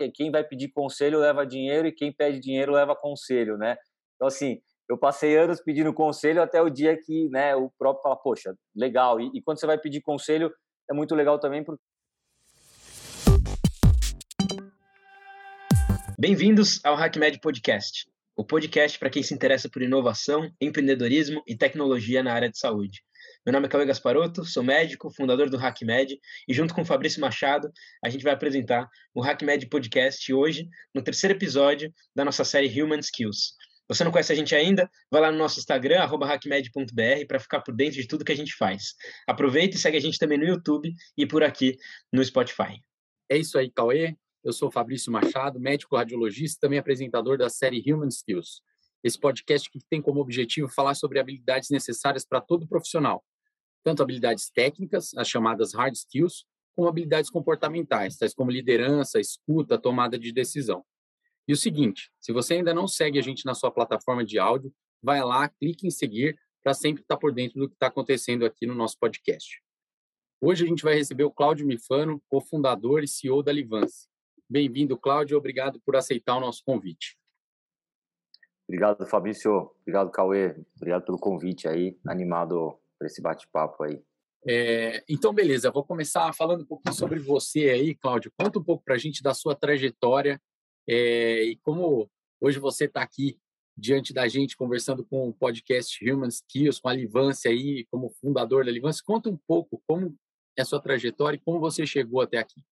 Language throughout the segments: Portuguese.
que quem vai pedir conselho leva dinheiro e quem pede dinheiro leva conselho, né? Então, assim, eu passei anos pedindo conselho até o dia que né, o próprio fala, poxa, legal. E, e quando você vai pedir conselho, é muito legal também porque Bem-vindos ao HackMed Podcast, o podcast para quem se interessa por inovação, empreendedorismo e tecnologia na área de saúde. Meu nome é Cauê Gasparotto, sou médico, fundador do HackMed, e junto com Fabrício Machado, a gente vai apresentar o HackMed Podcast hoje, no terceiro episódio da nossa série Human Skills. Você não conhece a gente ainda? Vai lá no nosso Instagram, hackmed.br, para ficar por dentro de tudo que a gente faz. Aproveita e segue a gente também no YouTube e por aqui no Spotify. É isso aí, Cauê. Eu sou Fabrício Machado, médico radiologista e também apresentador da série Human Skills. Esse podcast que tem como objetivo falar sobre habilidades necessárias para todo profissional, tanto habilidades técnicas, as chamadas hard skills, como habilidades comportamentais, tais como liderança, escuta, tomada de decisão. E o seguinte, se você ainda não segue a gente na sua plataforma de áudio, vai lá, clique em seguir para sempre estar por dentro do que está acontecendo aqui no nosso podcast. Hoje a gente vai receber o Cláudio Mifano, cofundador e CEO da Livance. Bem-vindo, Cláudio. Obrigado por aceitar o nosso convite. Obrigado, Fabrício. Obrigado, Cauê. Obrigado pelo convite aí. Animado para esse bate-papo aí. É, então, beleza. Vou começar falando um pouquinho sobre você aí, Cláudio. Conta um pouco para a gente da sua trajetória é, e como hoje você está aqui diante da gente conversando com o podcast Human Skills, com a Livância aí, como fundador da Livância. Conta um pouco como é a sua trajetória e como você chegou até aqui.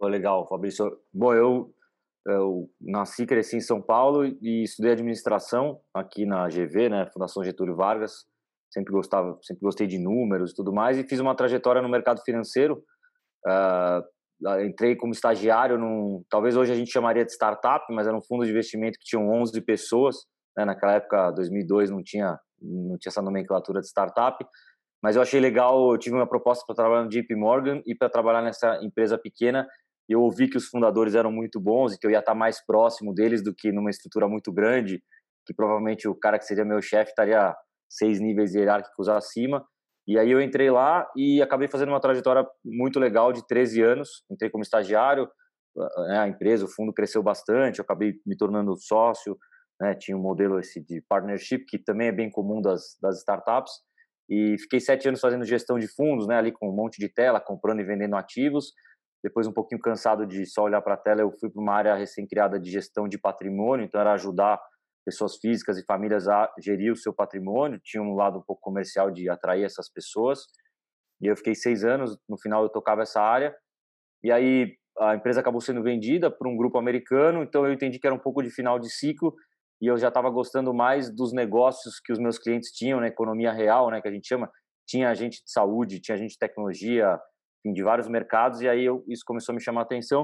Oh, legal, Fabrício. Bom, eu, eu nasci e cresci em São Paulo e estudei administração aqui na GV, né, Fundação Getúlio Vargas. Sempre gostava, sempre gostei de números e tudo mais e fiz uma trajetória no mercado financeiro. Uh, entrei como estagiário num, talvez hoje a gente chamaria de startup, mas era um fundo de investimento que tinha 11 pessoas. Né, naquela época, 2002, não tinha não tinha essa nomenclatura de startup. Mas eu achei legal, eu tive uma proposta para trabalhar no JP Morgan e para trabalhar nessa empresa pequena eu ouvi que os fundadores eram muito bons e que eu ia estar mais próximo deles do que numa estrutura muito grande, que provavelmente o cara que seria meu chefe estaria seis níveis hierárquicos acima. E aí eu entrei lá e acabei fazendo uma trajetória muito legal de 13 anos. Entrei como estagiário, né, a empresa, o fundo cresceu bastante, eu acabei me tornando sócio, né, tinha um modelo esse de partnership que também é bem comum das, das startups. E fiquei sete anos fazendo gestão de fundos, né, ali com um monte de tela, comprando e vendendo ativos depois, um pouquinho cansado de só olhar para a tela, eu fui para uma área recém-criada de gestão de patrimônio, então era ajudar pessoas físicas e famílias a gerir o seu patrimônio. Tinha um lado um pouco comercial de atrair essas pessoas. E eu fiquei seis anos, no final eu tocava essa área. E aí a empresa acabou sendo vendida para um grupo americano, então eu entendi que era um pouco de final de ciclo e eu já estava gostando mais dos negócios que os meus clientes tinham na economia real, né, que a gente chama. Tinha gente de saúde, tinha gente de tecnologia, enfim, de vários mercados, e aí eu, isso começou a me chamar a atenção.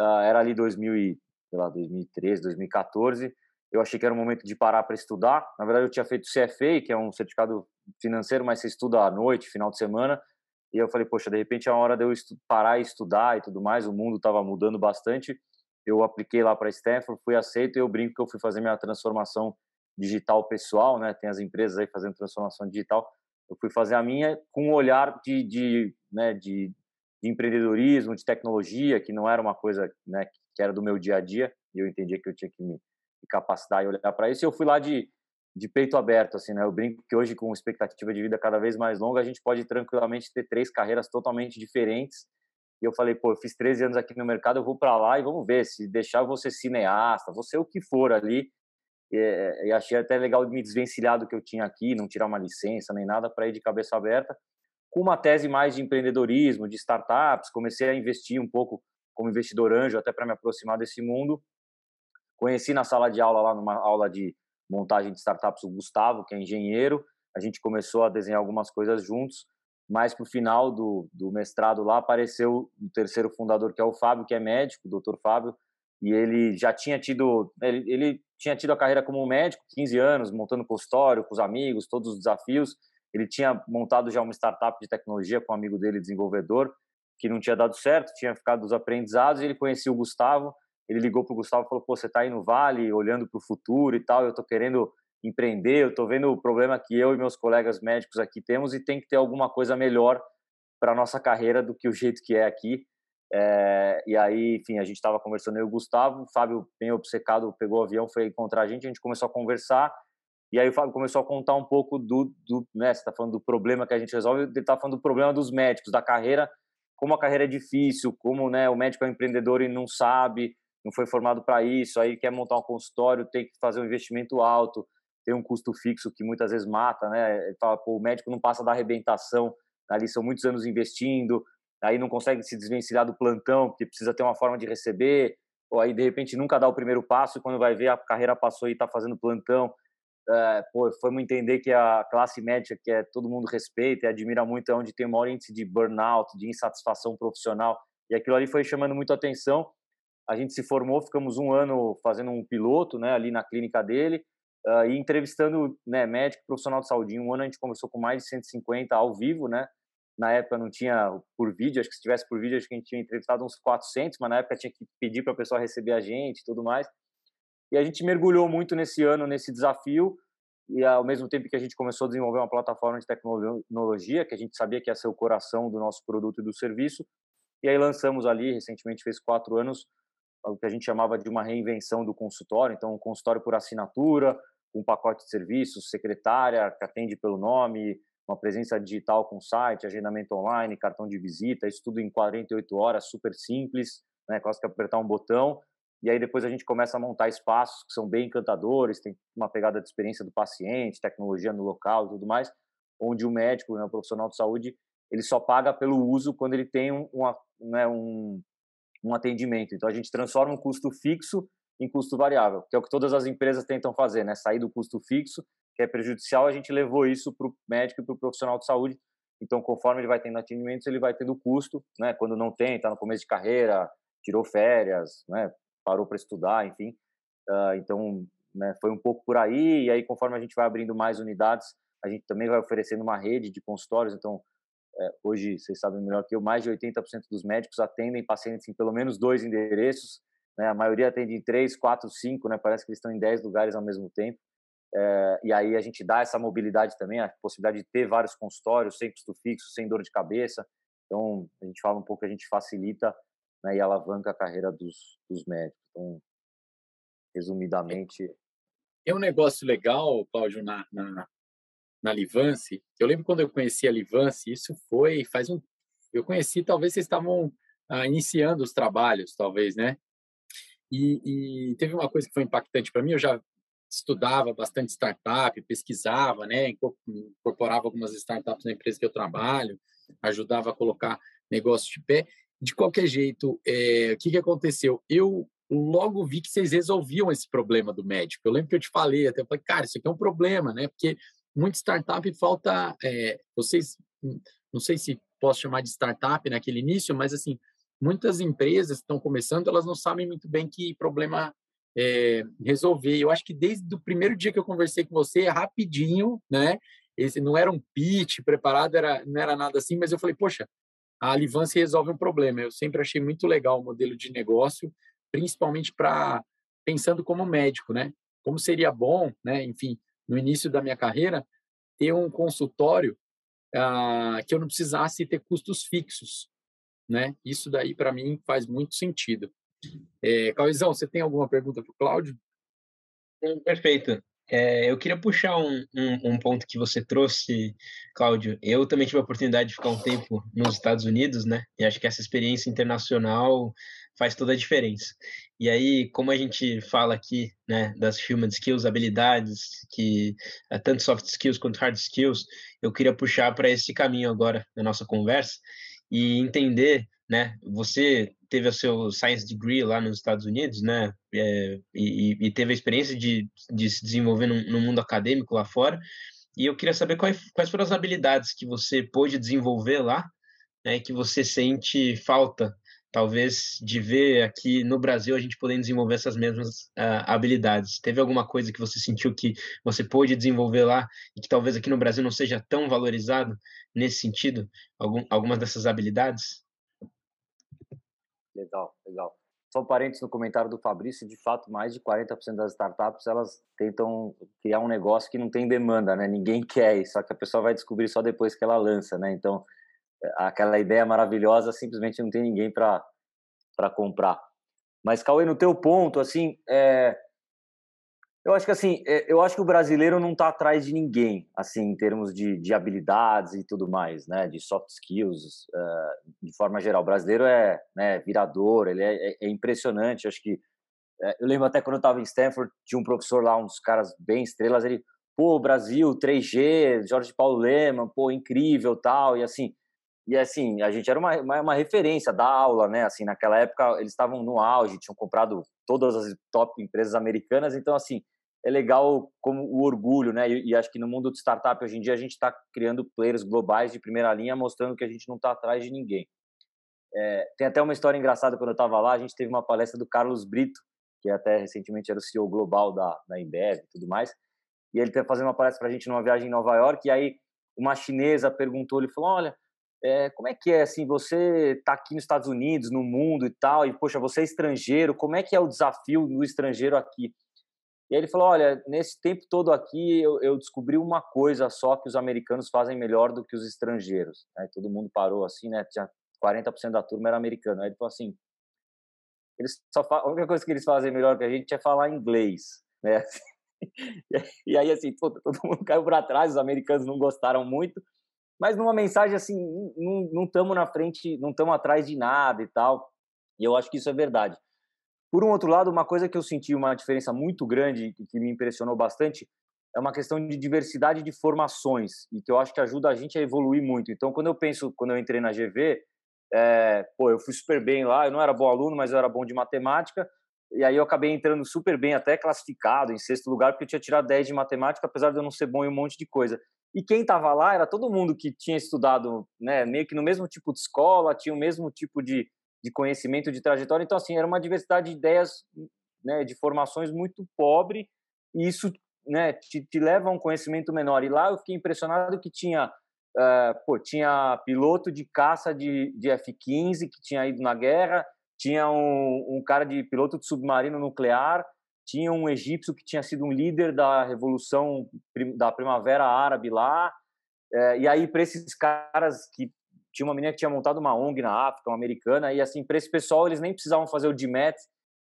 Uh, era ali 2000 e, sei lá, 2013, 2014. Eu achei que era o momento de parar para estudar. Na verdade, eu tinha feito CFA, que é um certificado financeiro, mas você estuda à noite, final de semana. E eu falei, poxa, de repente é a hora de eu parar e estudar e tudo mais. O mundo estava mudando bastante. Eu apliquei lá para Stanford, fui aceito e eu brinco que eu fui fazer minha transformação digital pessoal, né? Tem as empresas aí fazendo transformação digital. Eu fui fazer a minha com um olhar de, de, né, de, de empreendedorismo, de tecnologia, que não era uma coisa né, que era do meu dia a dia, e eu entendia que eu tinha que me, me capacitar e olhar para isso. E eu fui lá de, de peito aberto, assim, né? Eu brinco que hoje, com expectativa de vida cada vez mais longa, a gente pode tranquilamente ter três carreiras totalmente diferentes. E eu falei, pô, eu fiz 13 anos aqui no mercado, eu vou para lá e vamos ver. Se deixar, ser cineasta, ser o que for ali. E, e achei até legal me desvencilhar do que eu tinha aqui, não tirar uma licença nem nada, para ir de cabeça aberta. Com uma tese mais de empreendedorismo, de startups, comecei a investir um pouco como investidor anjo, até para me aproximar desse mundo. Conheci na sala de aula, lá numa aula de montagem de startups, o Gustavo, que é engenheiro. A gente começou a desenhar algumas coisas juntos, mas para o final do, do mestrado lá apareceu o terceiro fundador, que é o Fábio, que é médico, o doutor Fábio, e ele já tinha tido ele, ele tinha tido a carreira como médico, 15 anos, montando consultório com os amigos, todos os desafios. Ele tinha montado já uma startup de tecnologia com um amigo dele, desenvolvedor, que não tinha dado certo, tinha ficado dos aprendizados, e ele conhecia o Gustavo, ele ligou para o Gustavo e falou, pô, você está aí no Vale, olhando para o futuro e tal, eu estou querendo empreender, eu estou vendo o problema que eu e meus colegas médicos aqui temos e tem que ter alguma coisa melhor para nossa carreira do que o jeito que é aqui. É, e aí, enfim, a gente estava conversando, eu e o Gustavo, o Fábio, bem obcecado, pegou o avião, foi encontrar a gente, a gente começou a conversar, e aí o Fábio começou a contar um pouco do, do né, você está falando do problema que a gente resolve, ele está falando do problema dos médicos, da carreira, como a carreira é difícil, como né, o médico é empreendedor e não sabe, não foi formado para isso, aí quer montar um consultório, tem que fazer um investimento alto, tem um custo fixo que muitas vezes mata, né? Ele fala, pô, o médico não passa da arrebentação, ali são muitos anos investindo, aí não consegue se desvencilhar do plantão, porque precisa ter uma forma de receber, ou aí de repente nunca dá o primeiro passo quando vai ver a carreira passou e está fazendo plantão. É, pô, fomos entender que a classe médica, que é todo mundo respeita e admira muito, é onde tem o maior índice de burnout, de insatisfação profissional, e aquilo ali foi chamando muito atenção. A gente se formou, ficamos um ano fazendo um piloto, né, ali na clínica dele, uh, e entrevistando, né, médico, profissional de saúde. Em um ano a gente conversou com mais de 150 ao vivo, né, na época não tinha por vídeo, acho que se tivesse por vídeo, acho que a gente tinha entrevistado uns 400, mas na época tinha que pedir para a pessoa receber a gente e tudo mais. E a gente mergulhou muito nesse ano, nesse desafio, e ao mesmo tempo que a gente começou a desenvolver uma plataforma de tecnologia, que a gente sabia que ia ser o coração do nosso produto e do serviço, e aí lançamos ali, recentemente fez quatro anos, o que a gente chamava de uma reinvenção do consultório, então um consultório por assinatura, um pacote de serviços, secretária que atende pelo nome, uma presença digital com site, agendamento online, cartão de visita, isso tudo em 48 horas, super simples, né? Quase que apertar um botão. E aí depois a gente começa a montar espaços que são bem encantadores, tem uma pegada de experiência do paciente, tecnologia no local e tudo mais, onde o médico, né, o profissional de saúde, ele só paga pelo uso quando ele tem um, uma, né, um, um atendimento. Então a gente transforma um custo fixo em custo variável, que é o que todas as empresas tentam fazer, né? Sair do custo fixo que é prejudicial, a gente levou isso para o médico e para o profissional de saúde. Então, conforme ele vai tendo atendimentos, ele vai tendo custo, né? Quando não tem, está no começo de carreira, tirou férias, né? Parou para estudar, enfim. Uh, então, né? Foi um pouco por aí. E aí, conforme a gente vai abrindo mais unidades, a gente também vai oferecendo uma rede de consultórios. Então, hoje, vocês sabem melhor que eu, mais de 80% dos médicos atendem pacientes em pelo menos dois endereços. Né? A maioria atende em três, quatro, cinco, né? Parece que eles estão em dez lugares ao mesmo tempo. É, e aí a gente dá essa mobilidade também, a possibilidade de ter vários consultórios sem custo fixo, sem dor de cabeça. Então, a gente fala um pouco que a gente facilita né, e alavanca a carreira dos, dos médicos. Então, resumidamente. É um negócio legal, Cláudio, na, na, na Livance. Eu lembro quando eu conheci a Livance, isso foi faz um. Eu conheci, talvez vocês estavam ah, iniciando os trabalhos, talvez, né? E, e, teve uma coisa que foi impactante para mim. Eu já estudava bastante startup, pesquisava, né, incorporava algumas startups na empresa que eu trabalho, ajudava a colocar negócio de pé. De qualquer jeito, é, o que, que aconteceu? Eu logo vi que vocês resolviam esse problema do médico. Eu lembro que eu te falei, até falei, cara, isso aqui é um problema, né? Porque muita startup falta, é, vocês, não sei se posso chamar de startup naquele início, mas assim, muitas empresas estão começando, elas não sabem muito bem que problema é, resolver. Eu acho que desde o primeiro dia que eu conversei com você, rapidinho, né? Esse não era um pitch preparado, era, não era nada assim, mas eu falei, poxa, a Alivance resolve um problema. Eu sempre achei muito legal o modelo de negócio, principalmente para pensando como médico, né? Como seria bom, né? Enfim, no início da minha carreira, ter um consultório ah, que eu não precisasse ter custos fixos, né? Isso daí para mim faz muito sentido. É, Cauizão, você tem alguma pergunta para o Cláudio? Perfeito. É, eu queria puxar um, um, um, ponto que você trouxe, Cláudio. Eu também tive a oportunidade de ficar um tempo nos Estados Unidos, né? E acho que essa experiência internacional faz toda a diferença. E aí, como a gente fala aqui, né, das human skills, habilidades, que é tanto soft skills quanto hard skills, eu queria puxar para esse caminho agora na nossa conversa e entender né? Você teve o seu science degree lá nos Estados Unidos, né? É, e, e, teve a experiência de, de se desenvolver no, no, mundo acadêmico lá fora. E eu queria saber quais, quais foram as habilidades que você pôde desenvolver lá, né? Que você sente falta, talvez, de ver aqui no Brasil a gente podendo desenvolver essas mesmas uh, habilidades. Teve alguma coisa que você sentiu que você pôde desenvolver lá e que talvez aqui no Brasil não seja tão valorizado nesse sentido? Algum, algumas dessas habilidades? Legal, legal. Só um parênteses no comentário do Fabrício, de fato, mais de 40% das startups, elas tentam criar um negócio que não tem demanda, né? Ninguém quer, só que a pessoa vai descobrir só depois que ela lança, né? Então, aquela ideia maravilhosa, simplesmente não tem ninguém para comprar. Mas, Cauê, no teu ponto, assim, é, eu acho que assim, é, eu acho que o brasileiro não está atrás de ninguém, assim, em termos de, de habilidades e tudo mais, né, de soft skills, uh, de forma geral. O brasileiro é né, virador, ele é, é, é impressionante. Acho que é, eu lembro até quando eu estava em Stanford, tinha um professor lá, uns caras bem estrelas, ele, pô, Brasil, 3G, Jorge Paulo Leman, pô, incrível, tal, e assim, e assim, a gente era uma, uma, uma, referência da aula, né? Assim, naquela época eles estavam no auge, tinham comprado todas as top empresas americanas, então assim, é legal como o orgulho, né? E, e acho que no mundo de startup hoje em dia a gente está criando players globais de primeira linha, mostrando que a gente não está atrás de ninguém. É, tem até uma história engraçada quando eu estava lá, a gente teve uma palestra do Carlos Brito, que até recentemente era o CEO global da, da Embev e tudo mais, e ele estava fazendo uma palestra para a gente numa viagem em Nova York, e aí uma chinesa perguntou, ele falou, olha, é, como é que é, assim, você está aqui nos Estados Unidos, no mundo e tal, e, poxa, você é estrangeiro, como é que é o desafio do estrangeiro aqui? E aí ele falou: olha, nesse tempo todo aqui eu, eu, descobri uma coisa só que os americanos fazem melhor do que os estrangeiros. Aí todo mundo parou assim, né? Tinha 40% da turma era americano. Aí ele falou assim: eles só a única coisa que eles fazem melhor que a gente é falar inglês, né? e aí assim, todo, todo mundo caiu para trás, os americanos não gostaram muito, mas numa mensagem assim, não estamos na frente, não estamos atrás de nada e tal. E eu acho que isso é verdade. Por um outro lado, uma coisa que eu senti uma diferença muito grande e que me impressionou bastante é uma questão de diversidade de formações e que eu acho que ajuda a gente a evoluir muito. Então, quando eu penso, quando eu entrei na GV, é, pô, eu fui super bem lá, eu não era bom aluno, mas eu era bom de matemática, e aí eu acabei entrando super bem, até classificado em sexto lugar, porque eu tinha tirado 10 de matemática, apesar de eu não ser bom em um monte de coisa. E quem estava lá era todo mundo que tinha estudado, né, meio que no mesmo tipo de escola, tinha o mesmo tipo de, de conhecimento, de trajetória. Então, assim, era uma diversidade de ideias, né, de formações muito pobre, e isso né, te, te leva a um conhecimento menor. E lá eu fiquei impressionado que tinha, uh, pô, tinha piloto de caça de, de F-15 que tinha ido na guerra, tinha um, um cara de piloto de submarino nuclear, tinha um egípcio que tinha sido um líder da revolução da primavera árabe lá, é, e aí para esses caras que tinha uma menina que tinha montado uma ONG na África, uma americana, e assim, para esse pessoal eles nem precisavam fazer o DMAT,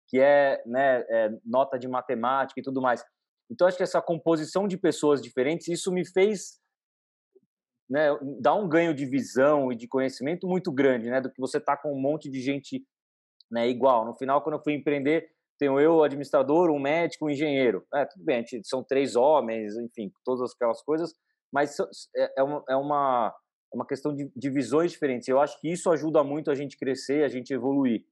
que é, né, é, nota de matemática e tudo mais. Então, acho que essa composição de pessoas diferentes, isso me fez né, dar um ganho de visão e de conhecimento muito grande, né, do que você tá com um monte de gente né, igual. No final, quando eu fui empreender, tenho eu, administrador, um médico, um engenheiro. É, tudo bem, são três homens, enfim, todas aquelas coisas, mas é, é uma, é uma é uma questão de, de visões diferentes. Eu acho que isso ajuda muito a gente crescer, a gente evoluir.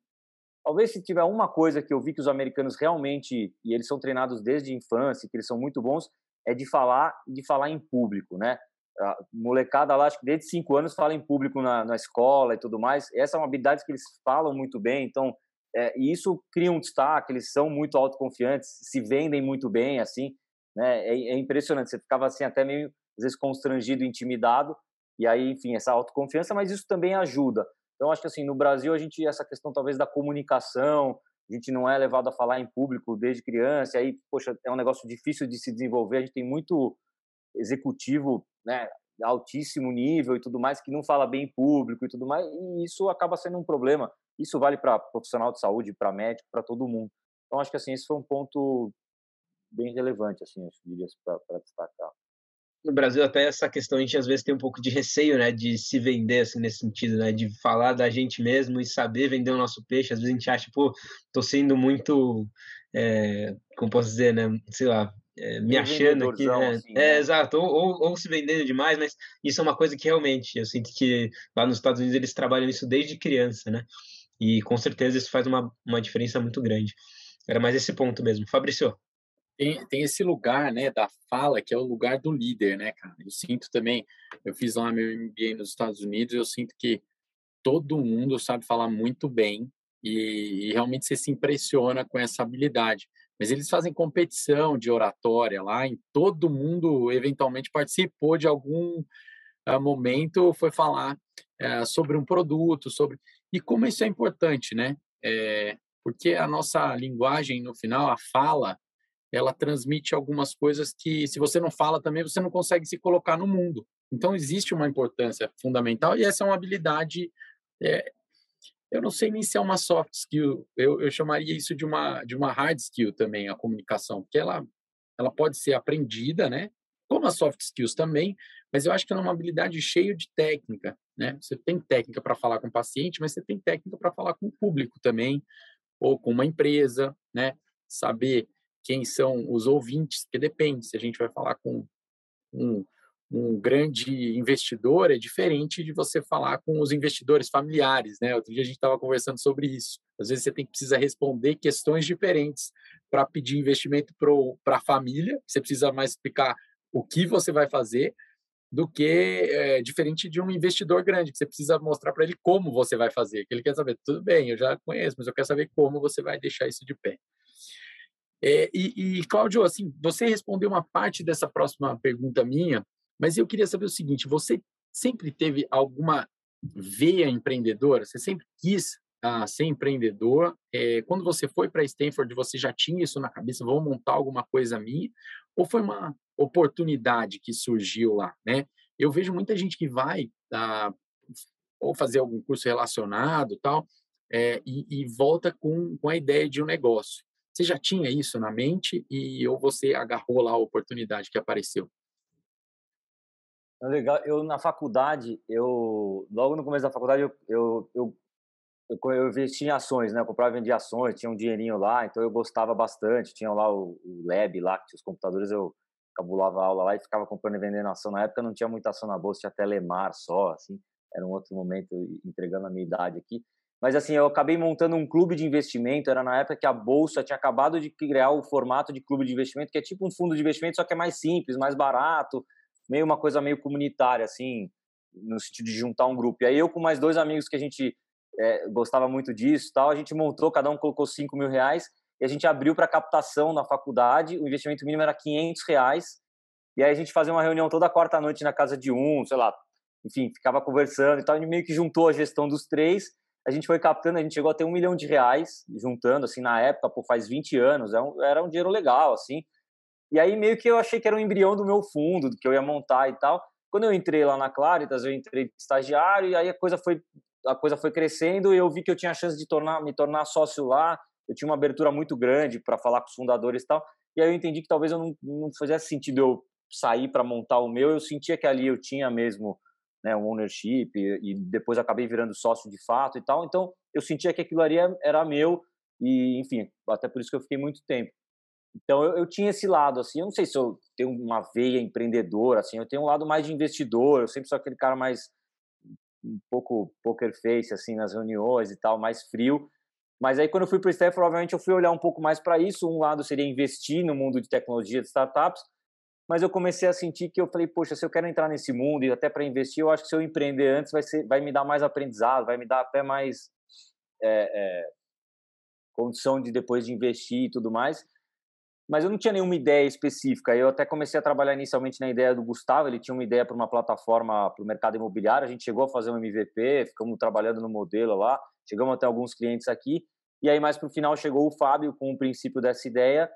Talvez se tiver uma coisa que eu vi que os americanos realmente, e eles são treinados desde a infância, que eles são muito bons, é de falar de falar em público, né? A molecada lá, acho que desde cinco anos fala em público na, na escola e tudo mais. Essa é uma habilidade que eles falam muito bem, então é, e isso cria um destaque. Eles são muito autoconfiantes, se vendem muito bem, assim, né? É, é impressionante. Você ficava assim até meio às vezes constrangido, intimidado, e aí, enfim, essa autoconfiança, mas isso também ajuda. Então, acho que assim, no Brasil, a gente, essa questão talvez da comunicação, a gente não é levado a falar em público desde criança, aí, poxa, é um negócio difícil de se desenvolver, a gente tem muito executivo, né, altíssimo nível e tudo mais, que não fala bem em público e tudo mais, e isso acaba sendo um problema. Isso vale para profissional de saúde, para médico, para todo mundo. Então, acho que assim, esse foi um ponto bem relevante, assim, que diria para destacar no Brasil até essa questão a gente às vezes tem um pouco de receio, né, de se vender assim nesse sentido, né, de falar da gente mesmo e saber vender o nosso peixe. Às vezes a gente acha, pô, tô sendo muito, é, como posso dizer, né, sei lá, é, me achando aqui, né? Assim, é, né? exato, ou, ou, ou, se vendendo demais, mas isso é uma coisa que realmente eu sinto que lá nos Estados Unidos eles trabalham isso desde criança, né? E com certeza isso faz uma, uma diferença muito grande. Era mais esse ponto mesmo. Fabrício tem, tem esse lugar, né, da fala, que é o lugar do líder, né, cara? Eu sinto também, eu fiz lá meu MBA nos Estados Unidos, eu sinto que todo mundo sabe falar muito bem e, e realmente você se impressiona com essa habilidade. Mas eles fazem competição de oratória lá, e todo mundo eventualmente participou de algum uh, momento, foi falar uh, sobre um produto, sobre e como isso é importante, né? É, porque a nossa linguagem no final, a fala, ela transmite algumas coisas que, se você não fala também, você não consegue se colocar no mundo. Então, existe uma importância fundamental e essa é uma habilidade é, eu não sei nem se é uma soft skill, eu, eu chamaria isso de uma, de uma hard skill também, a comunicação, porque ela, ela pode ser aprendida, né? Como as soft skills também, mas eu acho que é uma habilidade cheia de técnica, né? Você tem técnica para falar com o paciente, mas você tem técnica para falar com o público também, ou com uma empresa, né? Saber quem são os ouvintes, porque depende, se a gente vai falar com um um grande investidor é diferente de você falar com os investidores familiares, né? Outro dia a gente estava conversando sobre isso. Às vezes você tem que precisa responder questões diferentes para pedir investimento para a família. Você precisa mais explicar o que você vai fazer do que é, diferente de um investidor grande, que você precisa mostrar para ele como você vai fazer. Que ele quer saber, tudo bem, eu já conheço, mas eu quero saber como você vai deixar isso de pé. É, e, e, Cláudio, assim, você respondeu uma parte dessa próxima pergunta minha, mas eu queria saber o seguinte: você sempre teve alguma veia empreendedora? Você sempre quis ah, ser empreendedor? É, quando você foi para Stanford, você já tinha isso na cabeça? Vou montar alguma coisa minha? Ou foi uma oportunidade que surgiu lá, né? Eu vejo muita gente que vai ah, ou fazer algum curso relacionado, tal, é, e, e volta com, com a ideia de um negócio. Você já tinha isso na mente e ou você agarrou lá a oportunidade que apareceu? É legal. Eu, na faculdade, eu logo no começo da faculdade, eu, eu, eu, eu, eu investi em ações, né? Eu comprava e vendia ações, tinha um dinheirinho lá, então eu gostava bastante. Tinha lá o, o lab lá, que tinha os computadores, eu cabulava aula lá e ficava comprando e vendendo ação. Na época não tinha muita ação na bolsa, tinha Telemar só, assim. Era um outro momento, entregando a minha idade aqui. Mas assim, eu acabei montando um clube de investimento. Era na época que a bolsa tinha acabado de criar o formato de clube de investimento, que é tipo um fundo de investimento, só que é mais simples, mais barato meio uma coisa meio comunitária, assim, no sentido de juntar um grupo. E aí eu com mais dois amigos que a gente é, gostava muito disso tal, a gente montou, cada um colocou 5 mil reais e a gente abriu para captação na faculdade, o investimento mínimo era 500 reais, e aí a gente fazia uma reunião toda quarta noite na casa de um, sei lá, enfim, ficava conversando e tal, gente meio que juntou a gestão dos três, a gente foi captando, a gente chegou a ter um milhão de reais juntando, assim, na época, faz 20 anos, era é um, era um dinheiro legal, assim, e aí meio que eu achei que era um embrião do meu fundo, do que eu ia montar e tal. Quando eu entrei lá na Claritas, eu entrei de estagiário e aí a coisa foi a coisa foi crescendo e eu vi que eu tinha a chance de tornar me tornar sócio lá. Eu tinha uma abertura muito grande para falar com os fundadores e tal. E aí eu entendi que talvez eu não, não fizesse sentido eu sair para montar o meu. Eu sentia que ali eu tinha mesmo né, um ownership e, e depois acabei virando sócio de fato e tal. Então eu sentia que aquilo ali era meu e enfim, até por isso que eu fiquei muito tempo. Então eu, eu, tinha esse lado, assim, eu não sei se eu tenho uma veia empreendedora, assim, eu tenho um lado mais de investidor, eu sempre sou aquele cara mais um pouco poker face, assim, nas reuniões e tal, mais frio. Mas aí quando eu fui para o Stanford, provavelmente eu fui olhar um pouco mais para isso. Um lado seria investir no mundo de tecnologia de startups, mas eu comecei a sentir que eu falei, poxa, se eu quero entrar nesse mundo e até para investir, eu acho que se eu empreender antes vai, ser, vai me dar mais aprendizado, vai me dar até mais é, é, condição de depois de investir e tudo mais mas eu não tinha nenhuma ideia específica. Eu até comecei a trabalhar inicialmente na ideia do Gustavo, ele tinha uma ideia para uma plataforma para o mercado imobiliário, a gente chegou a fazer um MVP, ficamos trabalhando no modelo lá, chegamos até alguns clientes aqui, e aí mais para o final chegou o Fábio com o princípio dessa ideia,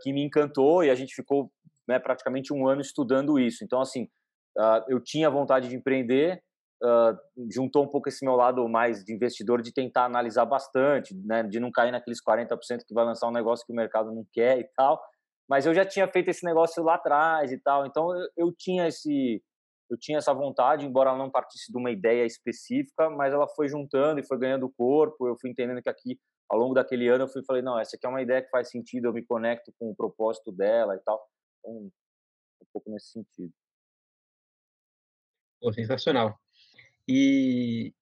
que me encantou, e a gente ficou né, praticamente um ano estudando isso. Então, assim, eu tinha vontade de empreender, uh, juntou um pouco esse meu lado mais de investidor, de tentar analisar bastante, né, de não cair naqueles 40% que vai lançar um negócio que o mercado não quer e tal. Mas eu já tinha feito esse negócio lá atrás e tal, então eu, eu tinha esse eu tinha essa vontade, embora ela não partisse de uma ideia específica, mas ela foi juntando e foi ganhando corpo. Eu fui entendendo que aqui, ao longo daquele ano, eu fui falei, não, essa aqui é uma ideia que faz sentido, eu me conecto com o propósito dela e tal. Então, um pouco nesse sentido. Pô, sensacional. E,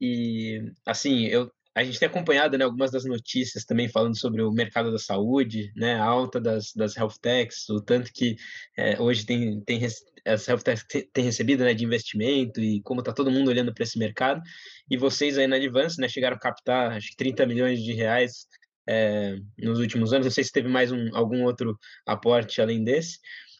e assim, eu, a gente tem acompanhado né, algumas das notícias também falando sobre o mercado da saúde, né, a alta das, das health techs, o tanto que é, hoje tem, tem as health techs têm recebido né, de investimento e como está todo mundo olhando para esse mercado. E vocês aí na Advance né, chegaram a captar acho que 30 milhões de reais é, nos últimos anos. Não sei se teve mais um, algum outro aporte além desse,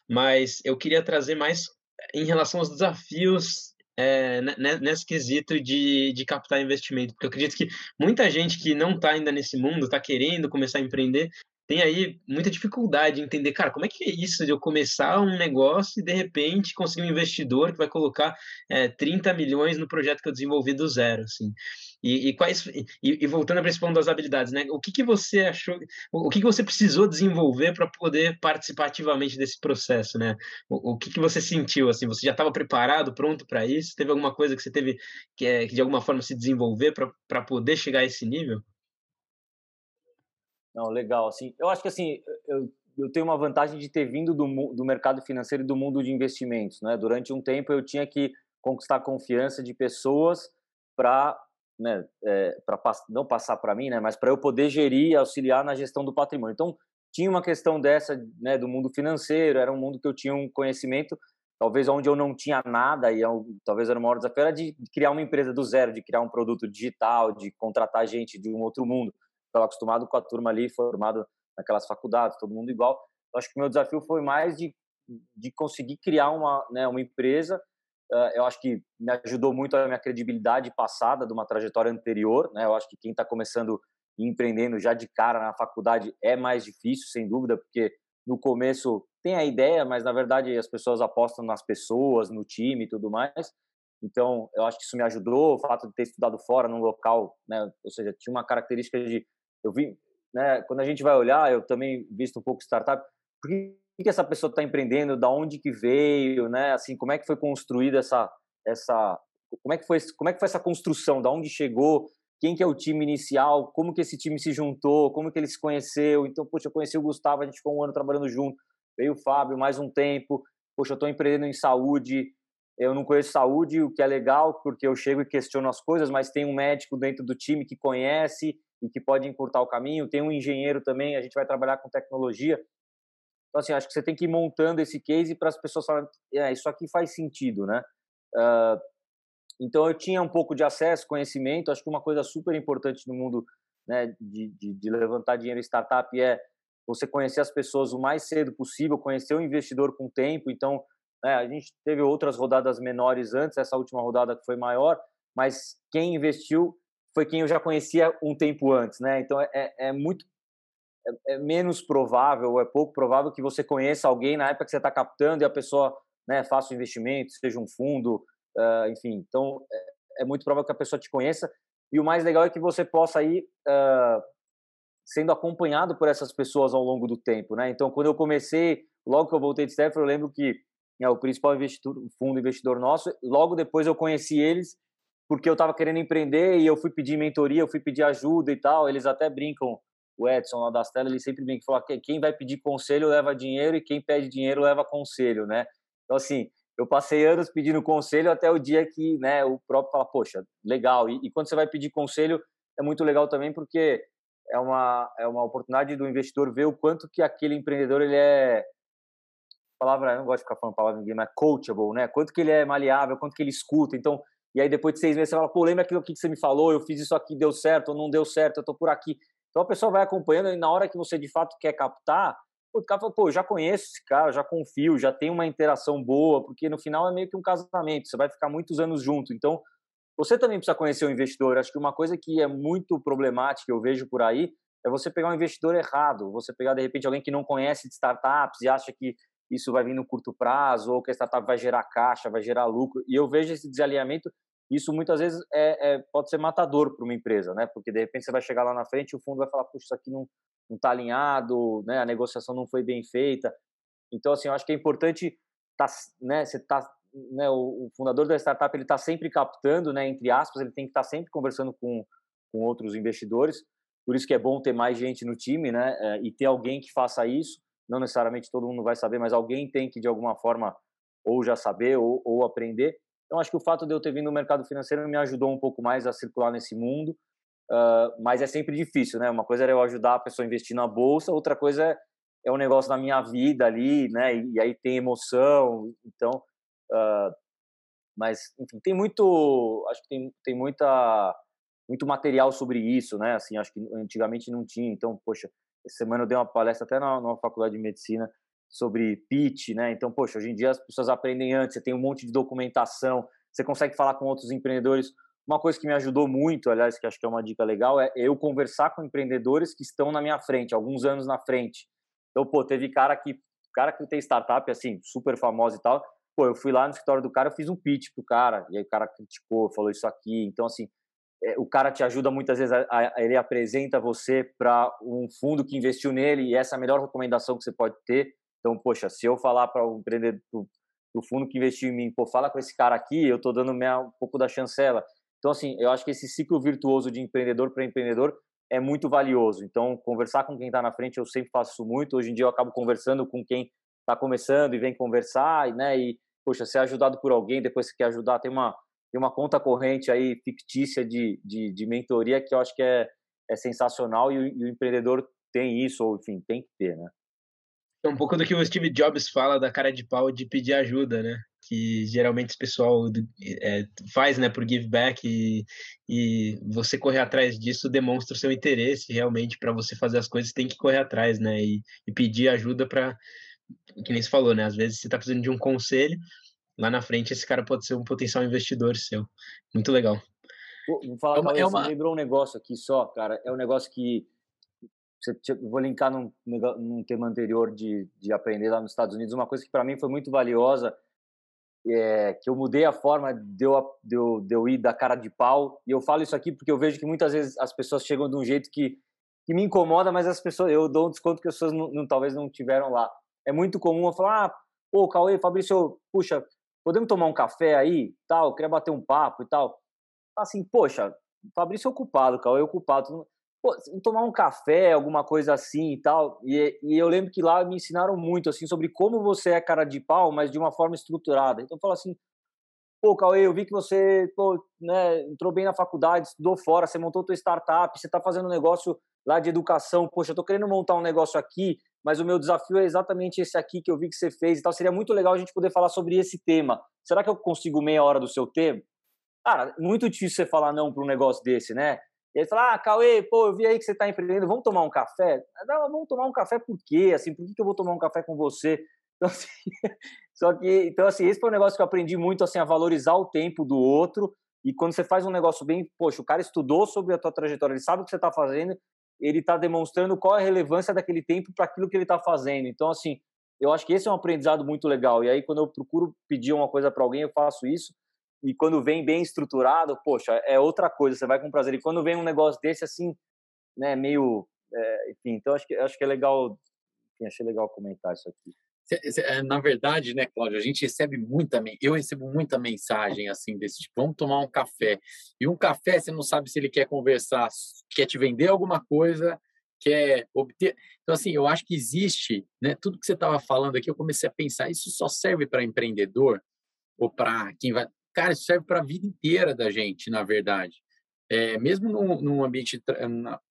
mas eu queria trazer mais em relação aos desafios é, nesse quesito de, de captar investimento, porque eu acredito que muita gente que não está ainda nesse mundo, está querendo começar a empreender, tem aí muita dificuldade em entender, cara, como é que é isso de eu começar um negócio e de repente conseguir um investidor que vai colocar é, 30 milhões no projeto que eu desenvolvi do zero, assim. E, e quais e, e voltando para esse ponto das habilidades, né? O que, que você achou? O, que, que você precisou desenvolver para poder participar ativamente desse processo, né? O, o que, que você sentiu assim? Você já estava preparado, pronto para isso? Teve alguma coisa que você teve que, é, que de alguma forma se desenvolver para poder chegar a esse nível? Não, legal. Assim, eu acho que assim eu eu tenho uma vantagem de ter vindo do, do mercado financeiro e do mundo de investimentos. Né? Durante um tempo eu tinha que conquistar a confiança de pessoas para né, é, para não passar para mim, né, mas para eu poder gerir e auxiliar na gestão do patrimônio. Então, tinha uma questão dessa né, do mundo financeiro, era um mundo que eu tinha um conhecimento, talvez onde eu não tinha nada, e eu, talvez era o maior desafio, era de criar uma empresa do zero, de criar um produto digital, de contratar gente de um outro mundo. Estava acostumado com a turma ali, formado naquelas faculdades, todo mundo igual. Eu acho que o meu desafio foi mais de, de conseguir criar uma, né, uma empresa. Uh, eu acho que me ajudou muito a minha credibilidade passada de uma trajetória anterior. Né? Eu acho que quem está começando e empreendendo já de cara na faculdade é mais difícil, sem dúvida, porque no começo tem a ideia, mas na verdade as pessoas apostam nas pessoas, no time e tudo mais. Então, eu acho que isso me ajudou, o fato de ter estudado fora, num local, né, ou seja, tinha uma característica de eu vi, né, quando a gente vai olhar, eu também visto um pouco startup, por que, que essa pessoa está empreendendo, da onde que veio, né, assim, como é que foi construída essa, essa, como é que foi, como é que foi essa construção, da onde chegou, quem que é o time inicial, como que esse time se juntou, como que ele se conheceu, então, poxa, eu conheci o Gustavo, a gente ficou um ano trabalhando junto, veio o Fábio, mais um tempo, poxa, eu estou empreendendo em saúde, eu não conheço saúde, o que é legal, porque eu chego e questiono as coisas, mas tem um médico dentro do time que conhece, e que pode encurtar o caminho. Tem um engenheiro também, a gente vai trabalhar com tecnologia. Então, assim, acho que você tem que ir montando esse case para as pessoas falarem, é, isso aqui faz sentido, né? Uh, então, eu tinha um pouco de acesso, conhecimento. Acho que uma coisa super importante no mundo né, de, de, de levantar dinheiro em startup é você conhecer as pessoas o mais cedo possível, conhecer o investidor com tempo. Então, né, a gente teve outras rodadas menores antes, essa última rodada que foi maior, mas quem investiu foi quem eu já conhecia um tempo antes, né? Então é, é, é muito é, é, menos provável, é pouco provável que você conheça alguém na época que você está captando e a pessoa né, faça um investimento, seja um fundo, uh, enfim. Então é, é, muito provável que a pessoa te conheça e o mais legal é que você possa ir uh, sendo acompanhado por essas pessoas ao longo do tempo, né? Então quando eu comecei, logo que eu voltei de Stanford, eu lembro que né, o principal investidor, fundo investidor nosso, logo depois eu conheci eles porque eu estava querendo empreender e eu fui pedir mentoria, eu fui pedir ajuda e tal. Eles até brincam, o Edson lá das telas, ele sempre brinca, fala que quem vai pedir conselho leva dinheiro e quem pede dinheiro leva conselho, né? Então, assim, eu passei anos pedindo conselho até o dia que né, o próprio fala, poxa, legal. E, e quando você vai pedir conselho, é muito legal também porque é uma, é uma oportunidade do investidor ver o quanto que aquele empreendedor ele é palavra, eu não gosto de ficar falando palavra ninguém, mas coachable, né? Quanto que ele é maleável, quanto que ele escuta. Então, e aí depois de seis meses você fala, pô, lembra aquilo que você me falou, eu fiz isso aqui, deu certo, ou não deu certo, eu tô por aqui. Então a pessoa vai acompanhando e na hora que você de fato quer captar, o cara fala, pô, já conheço esse cara, já confio, já tem uma interação boa, porque no final é meio que um casamento, você vai ficar muitos anos junto. Então, você também precisa conhecer o investidor. Acho que uma coisa que é muito problemática, eu vejo por aí, é você pegar um investidor errado, você pegar de repente alguém que não conhece de startups e acha que isso vai vir no curto prazo, ou que a startup vai gerar caixa, vai gerar lucro. E eu vejo esse desalinhamento isso muitas vezes é, é pode ser matador para uma empresa, né? Porque de repente você vai chegar lá na frente e o fundo vai falar, puxa, isso aqui não está alinhado, né? A negociação não foi bem feita. Então, assim, eu acho que é importante, tá, né? Você tá, né? O, o fundador da startup ele está sempre captando, né? Entre aspas, ele tem que estar tá sempre conversando com com outros investidores. Por isso que é bom ter mais gente no time, né? É, e ter alguém que faça isso. Não necessariamente todo mundo vai saber, mas alguém tem que de alguma forma ou já saber ou, ou aprender. Então, acho que o fato de eu ter vindo no mercado financeiro me ajudou um pouco mais a circular nesse mundo, uh, mas é sempre difícil, né? Uma coisa era eu ajudar a pessoa a investir na bolsa, outra coisa é, é um negócio da minha vida ali, né? E, e aí tem emoção, então... Uh, mas, enfim, tem muito... Acho que tem, tem muita, muito material sobre isso, né? Assim, acho que antigamente não tinha. Então, poxa, essa semana eu dei uma palestra até na, na faculdade de medicina sobre pitch, né? Então, poxa, hoje em dia as pessoas aprendem antes, você tem um monte de documentação, você consegue falar com outros empreendedores. Uma coisa que me ajudou muito, aliás, que acho que é uma dica legal, é eu conversar com empreendedores que estão na minha frente, alguns anos na frente. Então, pô, teve cara que, cara que tem startup, assim, super famosa e tal, pô, eu fui lá no escritório do cara, eu fiz um pitch pro cara, e aí o cara criticou, falou isso aqui. Então, assim, o cara te ajuda muitas vezes, a, a, ele apresenta você para um fundo que investiu nele e essa é a melhor recomendação que você pode ter. Então, poxa, se eu falar para o empreendedor, o fundo que investiu em mim, pô, fala com esse cara aqui, eu estou dando minha, um pouco da chancela. Então, assim, eu acho que esse ciclo virtuoso de empreendedor para empreendedor é muito valioso. Então, conversar com quem está na frente, eu sempre faço muito. Hoje em dia, eu acabo conversando com quem está começando e vem conversar, né? E, poxa, ser ajudado por alguém, depois você quer ajudar, tem uma, tem uma conta corrente aí fictícia de, de, de mentoria que eu acho que é, é sensacional e o, e o empreendedor tem isso, ou enfim, tem que ter, né? É um pouco do que o Steve Jobs fala da cara de pau de pedir ajuda, né? Que geralmente esse pessoal é, faz, né, por give back e, e você correr atrás disso demonstra o seu interesse realmente para você fazer as coisas tem que correr atrás, né? E, e pedir ajuda para que nem você falou, né? Às vezes você está precisando de um conselho, lá na frente esse cara pode ser um potencial investidor seu. Muito legal. Vou falar, é uma, é uma... lembrou um negócio aqui só, cara. É um negócio que vou linkar num, num tema anterior de, de aprender lá nos Estados Unidos. Uma coisa que para mim foi muito valiosa é que eu mudei a forma de eu, de, eu, de eu ir da cara de pau. E eu falo isso aqui porque eu vejo que muitas vezes as pessoas chegam de um jeito que, que me incomoda, mas as pessoas eu dou um desconto que as pessoas não, não, talvez não tiveram lá. É muito comum eu falar, ah, pô, Cauê, Fabrício, puxa, podemos tomar um café aí, tal, eu queria bater um papo e tal. Assim, poxa, Fabrício é ocupado, Cauê é ocupado pô, tomar um café, alguma coisa assim e tal. E, e, eu lembro que lá me ensinaram muito assim sobre como você é cara de pau, mas de uma forma estruturada. Então fala assim, pô, Cauê, eu vi que você pô, né, entrou bem na faculdade, estudou fora, você montou tua startup, você está fazendo um negócio lá de educação. Poxa, eu tô querendo montar um negócio aqui, mas o meu desafio é exatamente esse aqui que eu vi que você fez e tal. Seria muito legal a gente poder falar sobre esse tema. Será que eu consigo meia hora do seu tempo? Cara, muito difícil você falar não para um negócio desse, né? E ele fala, ah, Cauê, pô, eu vi aí que você está empreendendo, vamos tomar um café? Não, vamos tomar um café por quê? Assim, por que, que eu vou tomar um café com você? Então, assim, só que, então, assim, esse foi um negócio que eu aprendi muito, assim, a valorizar o tempo do outro. E quando você faz um negócio bem, poxa, o cara estudou sobre a tua trajetória, ele sabe o que você está fazendo, ele está demonstrando qual é a relevância daquele tempo para aquilo que ele está fazendo. Então, assim, eu acho que esse é um aprendizado muito legal. E aí, quando eu procuro pedir uma coisa para alguém, eu faço isso e quando vem bem estruturado, poxa, é outra coisa, você vai com prazer. E quando vem um negócio desse, assim, né, meio. É, enfim, então acho que, acho que é legal. Enfim, achei legal comentar isso aqui. É, na verdade, né, Cláudio, a gente recebe muita, eu recebo muita mensagem assim desse tipo, vamos tomar um café. E um café, você não sabe se ele quer conversar, quer te vender alguma coisa, quer obter. Então, assim, eu acho que existe, né, tudo que você estava falando aqui, eu comecei a pensar, isso só serve para empreendedor ou para quem vai Cara, isso serve para a vida inteira da gente, na verdade. É, mesmo num, num ambiente, na,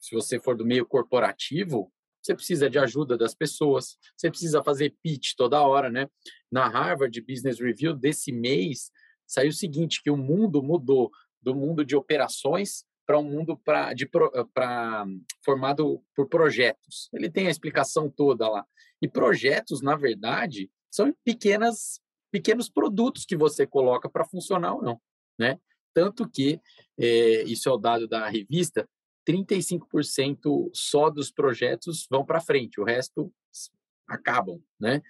se você for do meio corporativo, você precisa de ajuda das pessoas, você precisa fazer pitch toda hora, né? Na Harvard Business Review desse mês, saiu o seguinte, que o mundo mudou do mundo de operações para um mundo pra, de, pra, formado por projetos. Ele tem a explicação toda lá. E projetos, na verdade, são pequenas pequenos produtos que você coloca para funcionar ou não, né? Tanto que, é, isso é o dado da revista, 35% só dos projetos vão para frente, o resto acabam, né?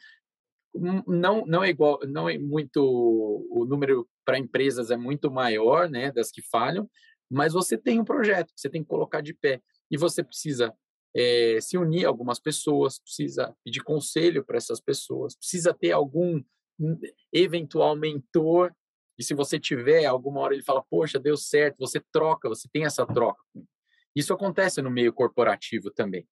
Não, não é igual, não é muito, o número para empresas é muito maior, né, das que falham, mas você tem um projeto você tem que colocar de pé e você precisa é, se unir a algumas pessoas, precisa pedir conselho para essas pessoas, precisa ter algum eventual mentor, e se você tiver, alguma hora ele fala, poxa, deu certo, você troca, você tem essa troca. Isso acontece no meio corporativo também.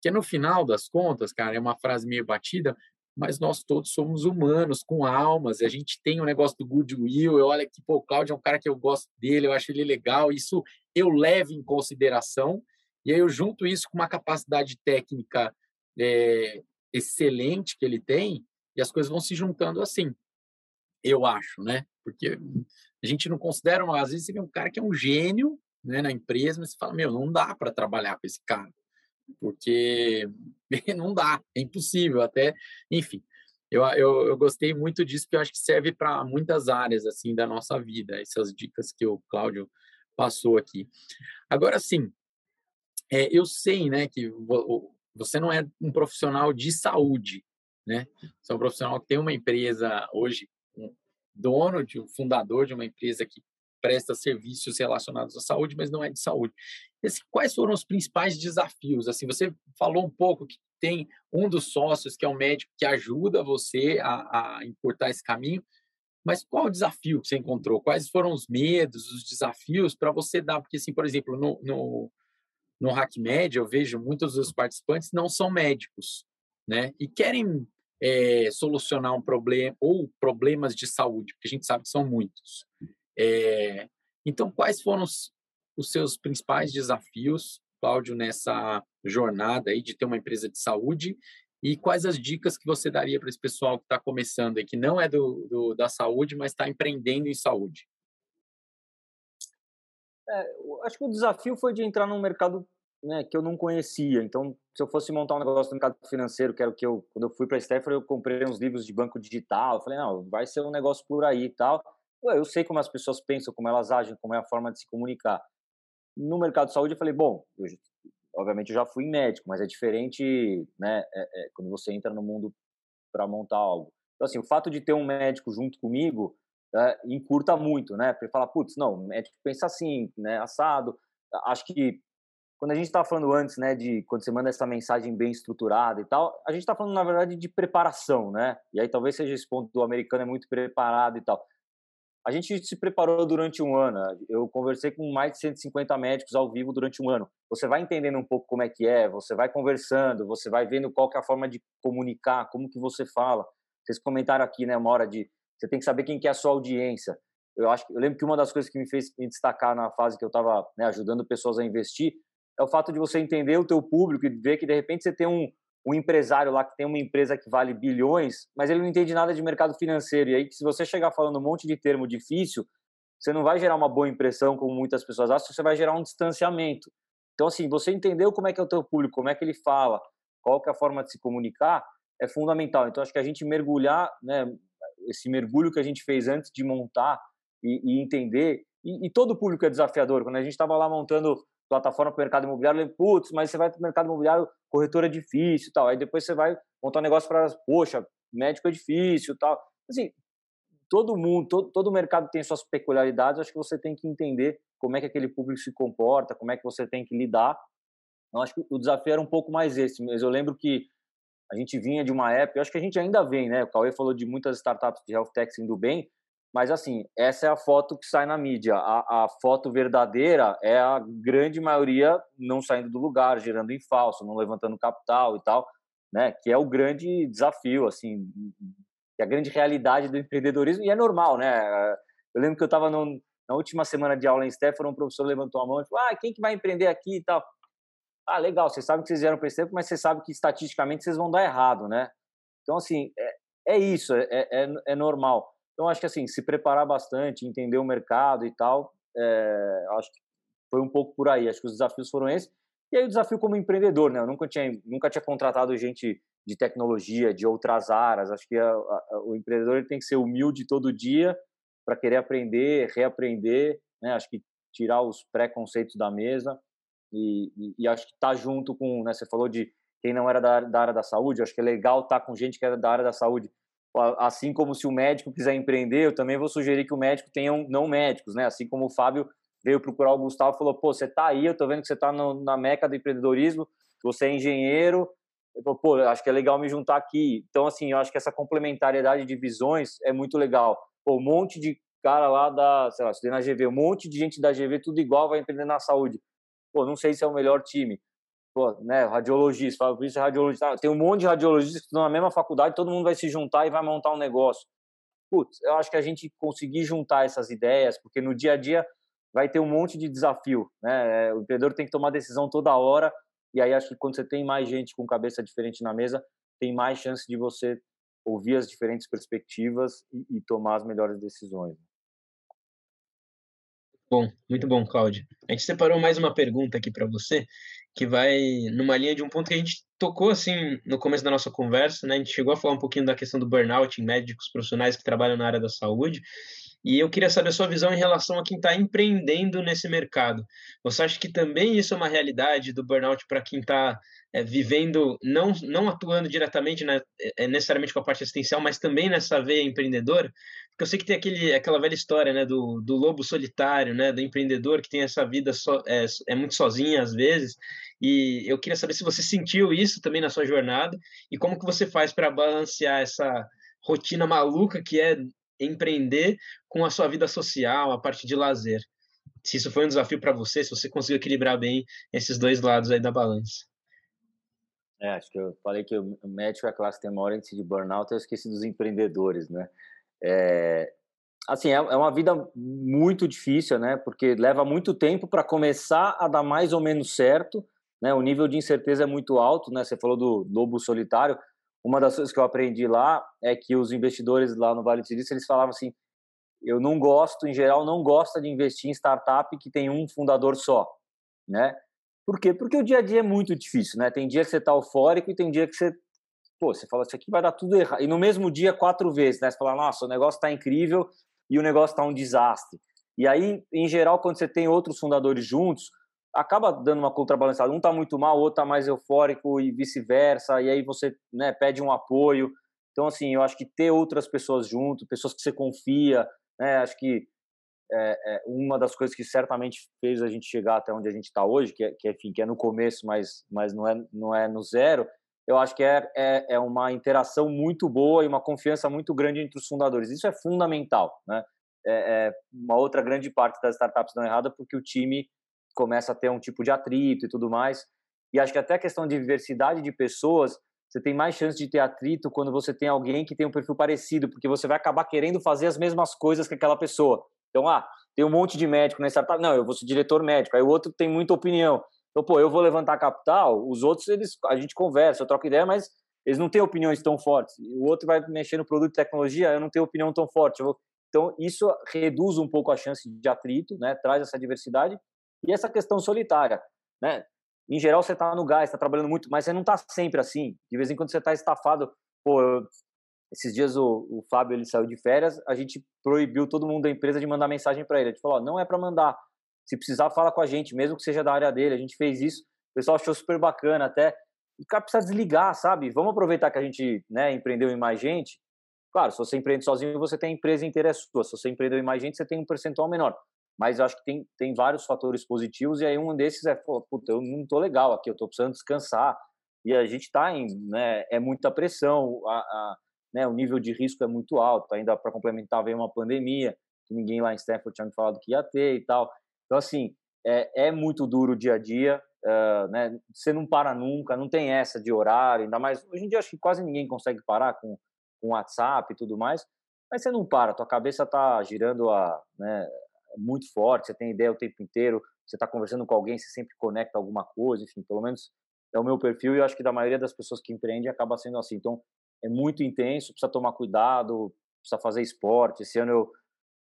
Que no final das contas, cara, é uma frase meio batida, mas nós todos somos humanos, com almas, e a gente tem o um negócio do goodwill, eu olho aqui, pô, o Cláudio é um cara que eu gosto dele, eu acho ele legal, isso eu levo em consideração, e aí eu junto isso com uma capacidade técnica é, excelente que ele tem, e as coisas vão se juntando assim, eu acho, né? Porque a gente não considera, às vezes você vê um cara que é um gênio né, na empresa, mas você fala, meu, não dá para trabalhar com esse cara, porque não dá, é impossível até, enfim. Eu, eu, eu gostei muito disso, porque eu acho que serve para muitas áreas assim da nossa vida, essas dicas que o Cláudio passou aqui. Agora, sim, é, eu sei né, que você não é um profissional de saúde, né? Sou um profissional que tem uma empresa hoje, um dono, de um fundador de uma empresa que presta serviços relacionados à saúde, mas não é de saúde. Esse, quais foram os principais desafios? Assim, você falou um pouco que tem um dos sócios que é um médico que ajuda você a, a encurtar esse caminho, mas qual o desafio que você encontrou? Quais foram os medos, os desafios para você dar? Porque, assim, por exemplo, no, no, no HackMed, eu vejo muitos dos participantes não são médicos, né? E querem é, solucionar um problema ou problemas de saúde, porque a gente sabe que são muitos. É, então, quais foram os, os seus principais desafios, Cláudio, nessa jornada aí de ter uma empresa de saúde e quais as dicas que você daria para esse pessoal que está começando e que não é do, do da saúde, mas está empreendendo em saúde? É, acho que o desafio foi de entrar num mercado né, que eu não conhecia. Então, se eu fosse montar um negócio no mercado financeiro, que era o que eu, quando eu fui para a Stanford, eu comprei uns livros de banco digital. Falei, não, vai ser um negócio por aí e tal. Eu sei como as pessoas pensam, como elas agem, como é a forma de se comunicar. No mercado de saúde, eu falei, bom, eu, obviamente eu já fui médico, mas é diferente, né, é, é, quando você entra no mundo para montar algo. Então, assim, o fato de ter um médico junto comigo é, encurta muito, né? Porque fala, putz, não, o médico pensa assim, né, assado. Acho que quando a gente está falando antes, né, de quando você manda essa mensagem bem estruturada e tal, a gente está falando, na verdade, de preparação, né? E aí talvez seja esse ponto do americano é muito preparado e tal. A gente se preparou durante um ano. Eu conversei com mais de 150 médicos ao vivo durante um ano. Você vai entendendo um pouco como é que é, você vai conversando, você vai vendo qual que é a forma de comunicar, como que você fala. Vocês comentaram aqui, né, uma hora de você tem que saber quem que é a sua audiência. Eu acho, eu lembro que uma das coisas que me fez me destacar na fase que eu estava né, ajudando pessoas a investir é o fato de você entender o teu público e ver que de repente você tem um, um empresário lá que tem uma empresa que vale bilhões, mas ele não entende nada de mercado financeiro. E aí, se você chegar falando um monte de termo difícil, você não vai gerar uma boa impressão, como muitas pessoas acham, você vai gerar um distanciamento. Então, assim, você entendeu como é que é o teu público, como é que ele fala, qual que é a forma de se comunicar, é fundamental. Então, acho que a gente mergulhar, né, esse mergulho que a gente fez antes de montar e, e entender, e, e, todo público é desafiador. Quando a gente estava lá montando plataforma para o mercado imobiliário, putz, mas você vai para o mercado imobiliário, corretora é difícil tal. Aí depois você vai montar um negócio para, poxa, médico é difícil tal. Assim, todo mundo, todo, todo mercado tem suas peculiaridades, acho que você tem que entender como é que aquele público se comporta, como é que você tem que lidar. Eu acho que o desafio era um pouco mais esse, mas eu lembro que a gente vinha de uma época, eu acho que a gente ainda vem, né? O Cauê falou de muitas startups de health tech indo bem, mas, assim, essa é a foto que sai na mídia. A, a, foto verdadeira é a grande maioria não saindo do lugar, gerando em falso, não levantando capital e tal, né? Que é o grande desafio, assim, que é a grande realidade do empreendedorismo. E é normal, né? Eu lembro que eu estava na última semana de aula em Stanford, um professor levantou a mão e falou: Ah, quem que vai empreender aqui e tal? Ah, legal, vocês sabem que vocês vieram para Stanford, mas vocês sabem que estatisticamente vocês vão dar errado, né? Então, assim, é, é isso, é, é, é normal. Então, acho que assim, se preparar bastante, entender o mercado e tal, é, acho que foi um pouco por aí. Acho que os desafios foram esses. E aí o desafio como empreendedor, né? Eu nunca tinha, nunca tinha contratado gente de tecnologia, de outras áreas. Acho que a, a, o empreendedor ele tem que ser humilde todo dia para querer aprender, reaprender, né? Acho que tirar os preconceitos da mesa e, e, e acho que estar tá junto com, né? Você falou de quem não era da, da área da saúde. Acho que é legal estar tá com gente que era da área da saúde assim como se o médico quiser empreender, eu também vou sugerir que o médico tenha um, não médicos, né? Assim como o Fábio veio procurar o Gustavo e falou: pô, você tá aí, eu tô vendo que você tá no, na meca do empreendedorismo, você é engenheiro. Eu falou, pô, acho que é legal me juntar aqui. Então, assim, eu acho que essa complementariedade de visões é muito legal. Pô, um monte de cara lá da, sei lá, estudei na GV, um monte de gente da GV, tudo igual, vai empreender na saúde. Pô, não sei se é o melhor time pô, né, radiologista, isso é radiologista. Tem um monte de radiologistas que estão na mesma faculdade, todo mundo vai se juntar e vai montar um negócio. Putz, eu acho que a gente conseguir juntar essas ideias, porque no dia a dia vai ter um monte de desafio, né? É, o empreendedor tem que tomar decisão toda hora, e aí acho que quando você tem mais gente com cabeça diferente na mesa, tem mais chance de você ouvir as diferentes perspectivas e, e tomar as melhores decisões. Bom, muito bom, Cláudio. A gente separou mais uma pergunta aqui para você, que vai numa linha de um ponto que a gente tocou assim no começo da nossa conversa, né? A gente chegou a falar um pouquinho da questão do burnout em médicos profissionais que trabalham na área da saúde. E eu queria saber a sua visão em relação a quem está empreendendo nesse mercado. Você acha que também isso é uma realidade do burnout para quem está é, vivendo, não, não atuando diretamente é, necessariamente com a parte assistencial, mas também nessa veia empreendedora? Porque eu sei que tem aquele, aquela velha história né, do, do lobo solitário, né, do empreendedor que tem essa vida so, é, é muito sozinha às vezes. E eu queria saber se você sentiu isso também na sua jornada e como que você faz para balancear essa rotina maluca que é empreender com a sua vida social, a parte de lazer. Se isso foi um desafio para você, se você conseguiu equilibrar bem esses dois lados aí da balança. É, acho que eu falei que o médico é a classe tem maior índice de burnout, eu esqueci dos empreendedores, né? É, assim, é, é uma vida muito difícil, né? Porque leva muito tempo para começar a dar mais ou menos certo, né? O nível de incerteza é muito alto, né? Você falou do lobo solitário, uma das coisas que eu aprendi lá é que os investidores lá no Vale do Silício, eles falavam assim, eu não gosto, em geral, não gosta de investir em startup que tem um fundador só, né? Por quê? Porque o dia a dia é muito difícil, né? Tem dia que você tá eufórico e tem dia que você, pô, você fala, isso aqui vai dar tudo errado. E no mesmo dia, quatro vezes, né? Você fala, nossa, o negócio tá incrível e o negócio tá um desastre. E aí, em geral, quando você tem outros fundadores juntos, acaba dando uma contrabalançada. Um está muito mal, o outro está mais eufórico e vice-versa, e aí você né, pede um apoio. Então, assim, eu acho que ter outras pessoas junto, pessoas que você confia, né, acho que é, é uma das coisas que certamente fez a gente chegar até onde a gente está hoje, que, é, que, enfim, que é no começo, mas, mas não, é, não é no zero, eu acho que é, é, é uma interação muito boa e uma confiança muito grande entre os fundadores. Isso é fundamental, né? É, é uma outra grande parte das startups dão errada porque o time começa a ter um tipo de atrito e tudo mais. E acho que até a questão de diversidade de pessoas, você tem mais chance de ter atrito quando você tem alguém que tem um perfil parecido, porque você vai acabar querendo fazer as mesmas coisas que aquela pessoa. Então, ah, tem um monte de médico nessa startup, não, eu vou ser diretor médico, aí o outro tem muita opinião. Então, pô, eu vou levantar capital, os outros, eles, a gente conversa, eu troco ideia, mas eles não têm opiniões tão fortes. O outro vai mexer no produto de tecnologia, eu não tenho opinião tão forte. Vou... Então, isso reduz um pouco a chance de atrito, né? traz essa diversidade e essa questão solitária, né? Em geral, você está no gás, está trabalhando muito, mas você não está sempre assim. De vez em quando você está estafado. Pô, eu, esses dias o, o, Fábio ele saiu de férias, a gente proibiu todo mundo da empresa de mandar mensagem para ele. A gente falou: não é para mandar. Se precisar, fala com a gente, mesmo que seja da área dele. A gente fez isso. O pessoal achou super bacana até. O cara precisa desligar, sabe? Vamos aproveitar que a gente né, empreendeu em mais gente. Claro, se você empreende sozinho, você tem a empresa inteira sua. Se você empreendeu em mais gente, você tem um percentual menor mas eu acho que tem, tem vários fatores positivos, e aí um desses é, puta, eu não tô legal aqui, eu tô precisando descansar, e a gente tá em, né, é muita pressão, a, a, né, o nível de risco é muito alto, ainda para complementar veio uma pandemia, que ninguém lá em Stanford tinha me falado que ia ter e tal, então assim, é, é muito duro o dia a dia, uh, né, você não para nunca, não tem essa de horário, ainda mais, hoje em dia acho que quase ninguém consegue parar com, com WhatsApp e tudo mais, mas você não para, tua cabeça tá girando a, né, muito forte, você tem ideia o tempo inteiro, você está conversando com alguém, você sempre conecta alguma coisa, enfim, pelo menos é o meu perfil e eu acho que da maioria das pessoas que empreendem acaba sendo assim. Então, é muito intenso, precisa tomar cuidado, precisa fazer esporte. Esse ano eu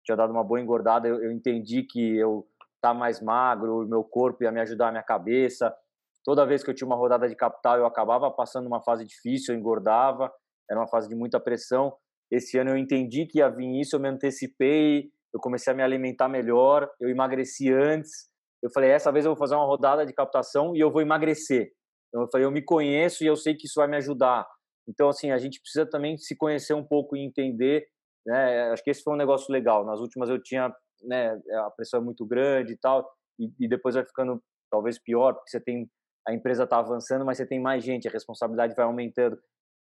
tinha dado uma boa engordada, eu, eu entendi que eu tá mais magro, o meu corpo ia me ajudar a minha cabeça. Toda vez que eu tinha uma rodada de capital, eu acabava passando uma fase difícil, eu engordava, era uma fase de muita pressão. Esse ano eu entendi que ia vir isso, eu me antecipei, eu comecei a me alimentar melhor, eu emagreci antes. Eu falei, essa vez eu vou fazer uma rodada de captação e eu vou emagrecer. Então eu falei, eu me conheço e eu sei que isso vai me ajudar. Então, assim, a gente precisa também se conhecer um pouco e entender, né? Acho que esse foi um negócio legal. Nas últimas eu tinha, né, a pressão é muito grande e tal, e, e depois vai ficando talvez pior, porque você tem a empresa está avançando, mas você tem mais gente, a responsabilidade vai aumentando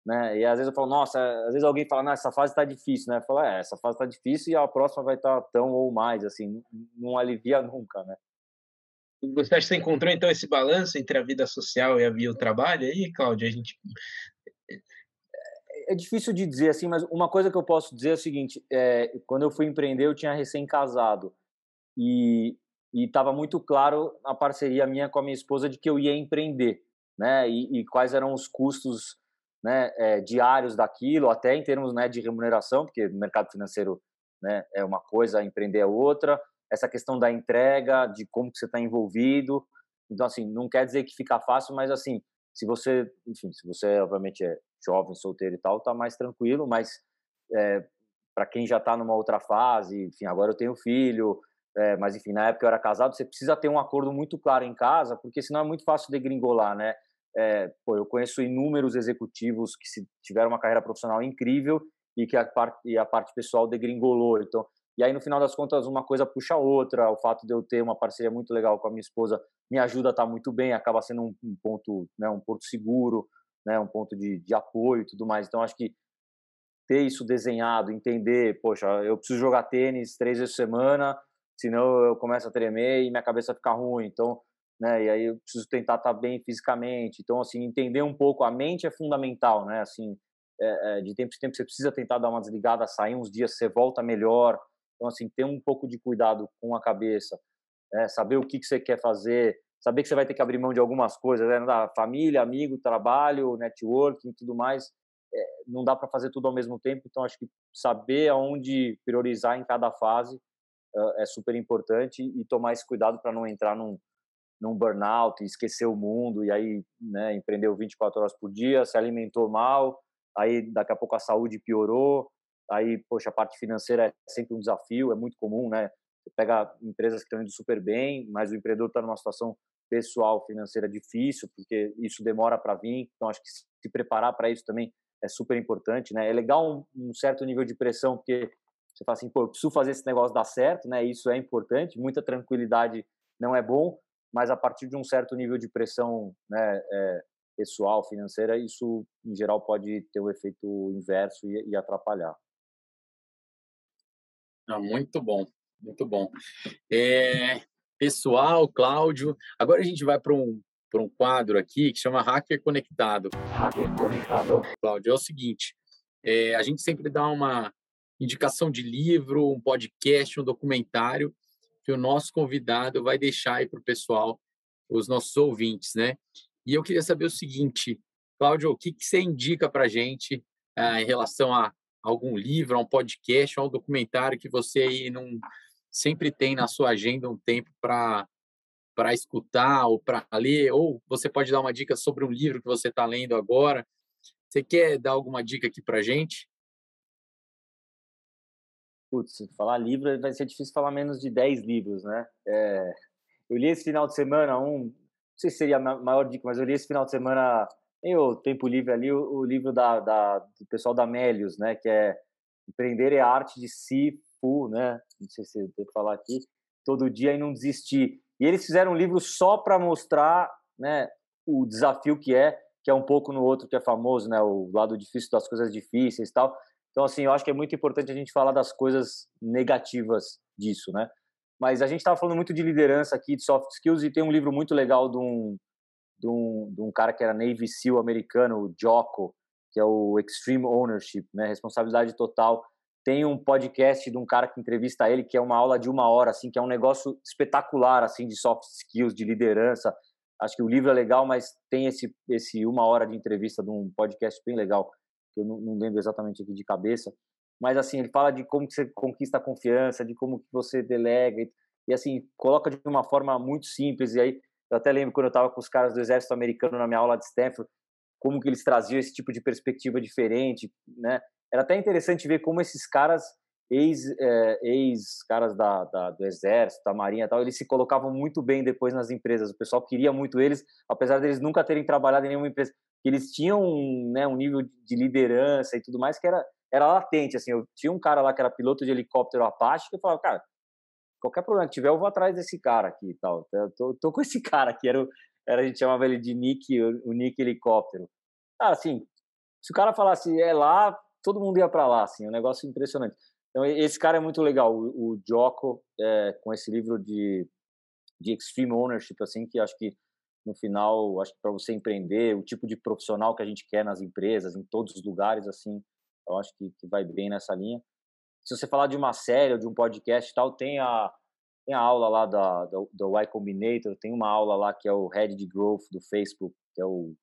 né? E às vezes eu falo, nossa, às vezes alguém fala, não, essa fase está difícil, né? Eu falo, é, essa fase está difícil e a próxima vai estar tá tão ou mais, assim, não alivia nunca, né? Você acha que você encontrou então esse balanço entre a vida social e a vida o trabalho aí, Cláudia? A gente é difícil de dizer assim, mas uma coisa que eu posso dizer é o seguinte: é, quando eu fui empreender, eu tinha recém-casado e estava muito claro a parceria minha com a minha esposa de que eu ia empreender, né? E, e quais eram os custos né, é, diários daquilo, até em termos né, de remuneração, porque no mercado financeiro né, é uma coisa, empreender é outra. Essa questão da entrega, de como que você está envolvido. Então, assim, não quer dizer que fica fácil, mas assim, se você, enfim, se você obviamente é jovem, solteiro e tal, tá mais tranquilo, mas é, para quem já está numa outra fase, enfim, agora eu tenho filho, é, mas enfim, na época eu era casado, você precisa ter um acordo muito claro em casa, porque senão é muito fácil degringolar, né? É, pô, eu conheço inúmeros executivos que se tiveram uma carreira profissional incrível e que a parte, a parte pessoal degringolou. Então, e aí no final das contas uma coisa puxa a outra. O fato de eu ter uma parceria muito legal com a minha esposa me ajuda a estar muito bem, acaba sendo um, um ponto, né, um porto seguro, né, um ponto de, de apoio e tudo mais. Então acho que ter isso desenhado, entender, poxa, eu preciso jogar tênis três vezes por semana, senão eu começo a tremer e minha cabeça fica ruim. Então, né, e aí eu preciso tentar estar bem fisicamente. Então, assim, entender um pouco a mente é fundamental, né? Assim, é, é, de tempo em tempo você precisa tentar dar uma desligada, sair uns dias, você volta melhor. Então, assim, ter um pouco de cuidado com a cabeça, é, saber o que, que você quer fazer, saber que você vai ter que abrir mão de algumas coisas, né? Da família, amigo, trabalho, networking, tudo mais é, não dá para fazer tudo ao mesmo tempo, então acho que saber aonde priorizar em cada fase é super importante e tomar esse cuidado para não entrar num, num burnout, esquecer o mundo e aí né, empreendeu 24 horas por dia, se alimentou mal, aí daqui a pouco a saúde piorou, aí, poxa, a parte financeira é sempre um desafio, é muito comum, né? Pega empresas que estão indo super bem, mas o empreendedor está numa situação pessoal, financeira difícil, porque isso demora para vir, então acho que se preparar para isso também é super importante, né? É legal um, um, certo nível de pressão, porque você fala assim, pô, eu preciso fazer esse negócio dar certo, né? Isso é importante, muita tranquilidade não é bom, mas a partir de um certo nível de pressão, né, é, pessoal, financeira, isso em geral pode ter o um efeito inverso e, e atrapalhar. Ah, muito bom, muito bom. É, pessoal, Cláudio, agora a gente vai para um por um quadro aqui que chama Hacker Conectado. Hacker Conectado. Cláudio, é o seguinte, é, a gente sempre dá uma indicação de livro, um podcast, um documentário que o nosso convidado vai deixar aí para o pessoal, os nossos ouvintes, né? E eu queria saber o seguinte, Cláudio, o que, que você indica para a gente é, em relação a algum livro, a um podcast, a um documentário que você aí não sempre tem na sua agenda um tempo para para escutar ou para ler, ou você pode dar uma dica sobre um livro que você está lendo agora. Você quer dar alguma dica aqui para gente? Putz, falar livro vai ser difícil falar menos de 10 livros, né? É, eu li esse final de semana um, não sei se seria a maior dica, mas eu li esse final de semana, em o tempo livre ali, o, o livro da, da, do pessoal da Melius, né? Que é Empreender é a Arte de Si, Fu, né? Não sei se tenho que falar aqui. Todo dia e não desistir. E eles fizeram um livro só para mostrar né, o desafio que é, que é um pouco no outro que é famoso, né, o lado difícil das coisas difíceis e tal. Então, assim, eu acho que é muito importante a gente falar das coisas negativas disso, né? Mas a gente estava falando muito de liderança aqui, de soft skills, e tem um livro muito legal de um, de um, de um cara que era Navy SEAL americano, o Jocko, que é o Extreme Ownership, né? Responsabilidade total tem um podcast de um cara que entrevista ele, que é uma aula de uma hora, assim, que é um negócio espetacular, assim, de soft skills, de liderança. Acho que o livro é legal, mas tem esse, esse uma hora de entrevista de um podcast bem legal, que eu não, não lembro exatamente aqui de cabeça. Mas, assim, ele fala de como você conquista a confiança, de como que você delega, e, e assim, coloca de uma forma muito simples. E aí, eu até lembro quando eu estava com os caras do exército americano na minha aula de Stanford, como que eles traziam esse tipo de perspectiva diferente, né? era até interessante ver como esses caras, ex, é, ex caras da, da, do exército, da marinha e tal, eles se colocavam muito bem depois nas empresas. O pessoal queria muito eles, apesar deles nunca terem trabalhado em nenhuma empresa. Eles tinham né, um nível de liderança e tudo mais que era, era latente. Assim, eu tinha um cara lá que era piloto de helicóptero Apache que eu falava, cara, qualquer problema que tiver, eu vou atrás desse cara aqui e tal. Eu tô, tô com esse cara aqui, era, era, a gente chamava ele de Nick, o Nick Helicóptero. Ah, assim, se o cara falasse, é lá, todo mundo ia para lá, assim, é um negócio impressionante. Então, esse cara é muito legal, o, o é, com esse livro de, de Extreme Ownership, assim, que acho que no final, acho que para você empreender, o tipo de profissional que a gente quer nas empresas, em todos os lugares, assim, eu acho que, que vai bem nessa linha. Se você falar de uma série ou de um podcast e tal, tem a, tem a aula lá da, do, do Y Combinator, tem uma aula lá que é o Head de Growth do Facebook, que é o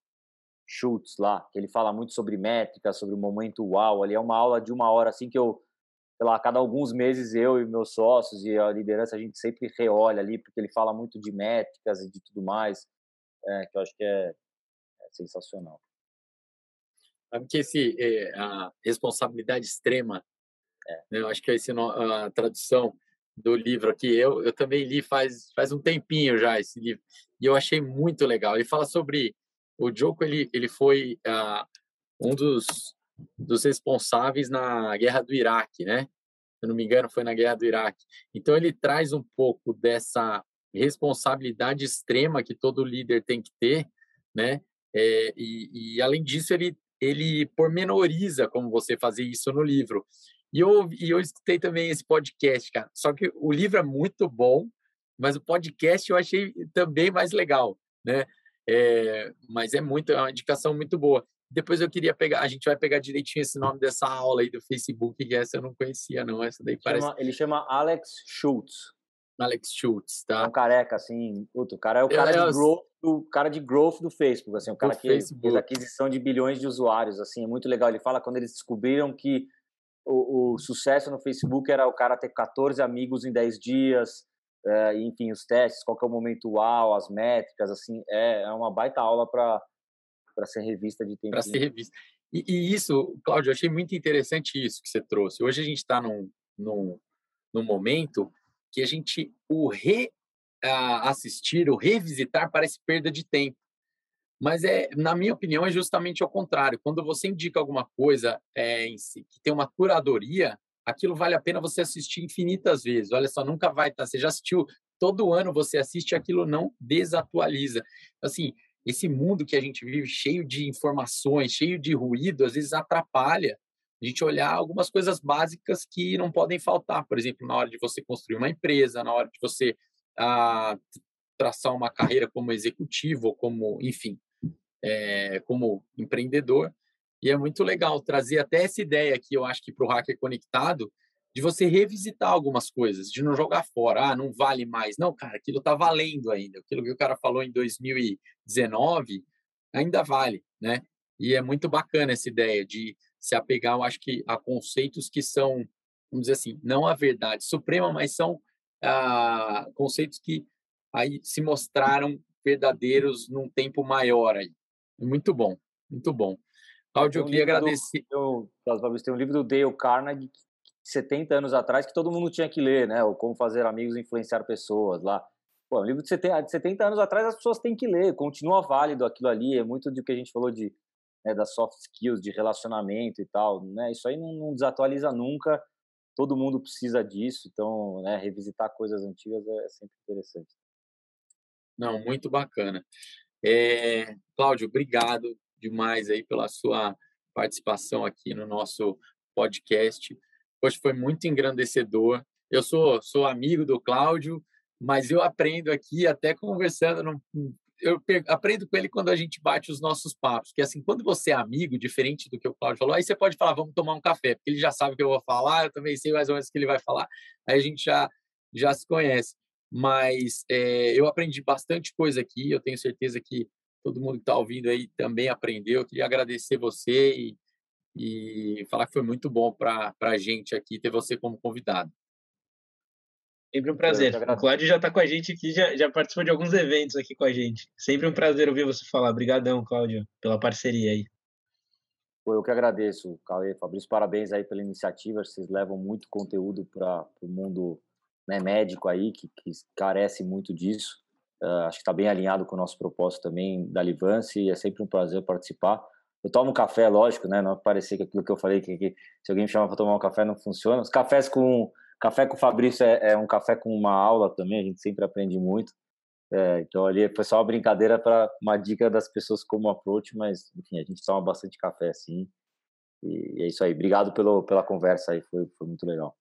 Schultz lá, que ele fala muito sobre métricas, sobre o momento uau. Ali é uma aula de uma hora, assim, que eu, sei lá, cada alguns meses eu e meus sócios e a liderança, a gente sempre reolha ali, porque ele fala muito de métricas e de tudo mais, é, que eu acho que é, é sensacional. Sabe que esse, é, a responsabilidade extrema É. Eu acho que é esse a tradução do livro aqui. Eu, eu também li faz, faz um tempinho já esse livro e eu achei muito legal. Ele fala sobre o Joko, ele, ele foi uh, um dos, dos responsáveis na guerra do Iraque, né? Se não me engano, foi na guerra do Iraque. Então ele traz um pouco dessa responsabilidade extrema que todo líder tem que ter, né? É, e, e, além disso, ele, ele pormenoriza como você fazer isso no livro. E eu, e eu escutei também esse podcast, cara. Só que o livro é muito bom, mas o podcast eu achei também mais legal, né? É, mas é muito, é uma indicação muito boa. Depois eu queria pegar, a gente vai pegar direitinho esse nome dessa aula aí do Facebook, que essa eu não conhecia, não. Essa daí parece. Chama, ele chama Alex Schultz. Alex Schultz, tá? É um careca, assim. Puto, o cara é o cara, de growth, do, cara de growth do Facebook, assim, o cara que Facebook. fez aquisição de bilhões de usuários, assim, é muito legal. Ele fala quando eles descobriram que o, o, sucesso no Facebook era o cara ter 14 amigos em 10 dias, é, enfim, os testes, qual que é o momento uau, as métricas, assim, é, é uma baita aula para ser revista de tempo. Para ser revista. E, e, isso, Cláudio, eu achei muito interessante isso que você trouxe. Hoje a gente está num, num, num momento que a gente, o reassistir, o revisitar parece perda de tempo. Mas é, na minha opinião, é justamente ao contrário. Quando você indica alguma coisa é, em si, que tem uma curadoria, aquilo vale a pena você assistir infinitas vezes. Olha só, nunca vai estar. Tá, você já assistiu todo ano, você assiste, aquilo não desatualiza. Assim, esse mundo que a gente vive cheio de informações, cheio de ruído, às vezes atrapalha a gente olhar algumas coisas básicas que não podem faltar. Por exemplo, na hora de você construir uma empresa, na hora de você ah, traçar uma carreira como executivo, ou como, enfim, é, como empreendedor. E é muito legal trazer até essa ideia que eu acho que para o hacker conectado, de você revisitar algumas coisas, de não jogar fora, ah, não vale mais. Não, cara, aquilo está valendo ainda. Aquilo que o cara falou em 2019 ainda vale, né? E é muito bacana essa ideia de se apegar, eu acho que, a conceitos que são, vamos dizer assim, não a verdade suprema, mas são ah, conceitos que aí se mostraram verdadeiros num tempo maior aí. Muito bom, muito bom. Cláudio, eu queria agradecer. Do, eu, tem um livro do Dale Carnegie, 70 anos atrás, que todo mundo tinha que ler, né? O Como Fazer Amigos Influenciar Pessoas lá. Pô, um livro de 70, de 70 anos atrás as pessoas têm que ler, continua válido aquilo ali, é muito do que a gente falou de né, das soft skills, de relacionamento e tal, né? Isso aí não, não desatualiza nunca, todo mundo precisa disso, então, né, revisitar coisas antigas é sempre interessante. Não, muito bacana. É, Cláudio, obrigado demais aí pela sua participação aqui no nosso podcast. Hoje foi muito engrandecedor. Eu sou, sou amigo do Cláudio, mas eu aprendo aqui até conversando. No, eu aprendo com ele quando a gente bate os nossos papos, que assim, quando você é amigo, diferente do que o Cláudio falou, aí você pode falar, vamos tomar um café, porque ele já sabe o que eu vou falar, eu também sei mais ou menos o que ele vai falar, aí a gente já, já se conhece mas é, eu aprendi bastante coisa aqui. Eu tenho certeza que todo mundo que está ouvindo aí também aprendeu. Eu queria agradecer você e, e falar que foi muito bom para a gente aqui ter você como convidado. Sempre um prazer. O Cláudio já está com a gente aqui, já, já participou de alguns eventos aqui com a gente. Sempre um prazer ouvir você falar. Obrigadão, Cláudio, pela parceria aí. Eu que agradeço, Cauê, Fabrício, parabéns aí pela iniciativa. Vocês levam muito conteúdo para o mundo né, médico aí, que, que carece muito disso. Uh, acho que está bem alinhado com o nosso propósito também da Livance e é sempre um prazer participar. Eu tomo café, lógico, né? Não parecer que aquilo que eu falei, que, que se alguém me chama para tomar um café não funciona. Os cafés com café com o Fabrício é, é, um café com uma aula também, a gente sempre aprende muito. É, então ali foi só uma brincadeira para uma dica das pessoas como approach, mas enfim, a gente toma bastante café assim. E, e é isso aí. Obrigado pelo, pela conversa aí, foi, foi muito legal.